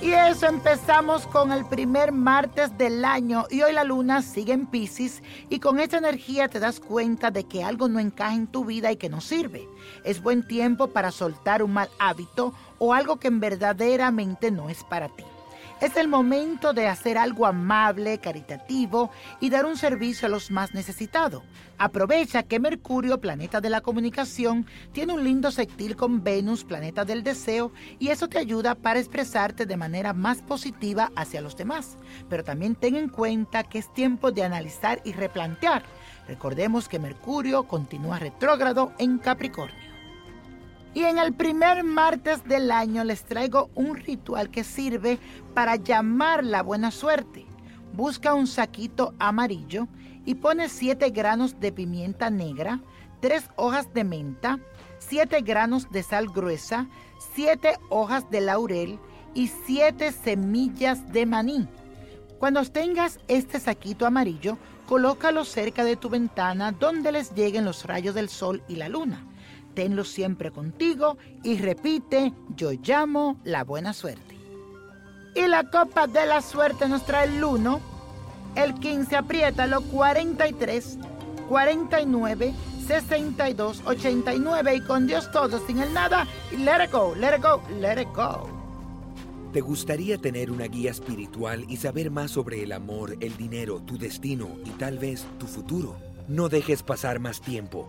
Y eso empezamos con el primer martes del año y hoy la luna sigue en Pisces y con esta energía te das cuenta de que algo no encaja en tu vida y que no sirve. Es buen tiempo para soltar un mal hábito o algo que verdaderamente no es para ti. Es el momento de hacer algo amable, caritativo y dar un servicio a los más necesitados. Aprovecha que Mercurio, planeta de la comunicación, tiene un lindo sextil con Venus, planeta del deseo, y eso te ayuda para expresarte de manera más positiva hacia los demás. Pero también ten en cuenta que es tiempo de analizar y replantear. Recordemos que Mercurio continúa retrógrado en Capricornio. Y en el primer martes del año les traigo un ritual que sirve para llamar la buena suerte. Busca un saquito amarillo y pone 7 granos de pimienta negra, 3 hojas de menta, 7 granos de sal gruesa, 7 hojas de laurel y 7 semillas de maní. Cuando tengas este saquito amarillo, colócalo cerca de tu ventana donde les lleguen los rayos del sol y la luna tenlo siempre contigo y repite, yo llamo la buena suerte. Y la copa de la suerte nos trae el 1, el 15 apriétalo, 43, 49, 62, 89 y con Dios todo, sin el nada, let it go, let it go, let it go. ¿Te gustaría tener una guía espiritual y saber más sobre el amor, el dinero, tu destino y tal vez tu futuro? No dejes pasar más tiempo.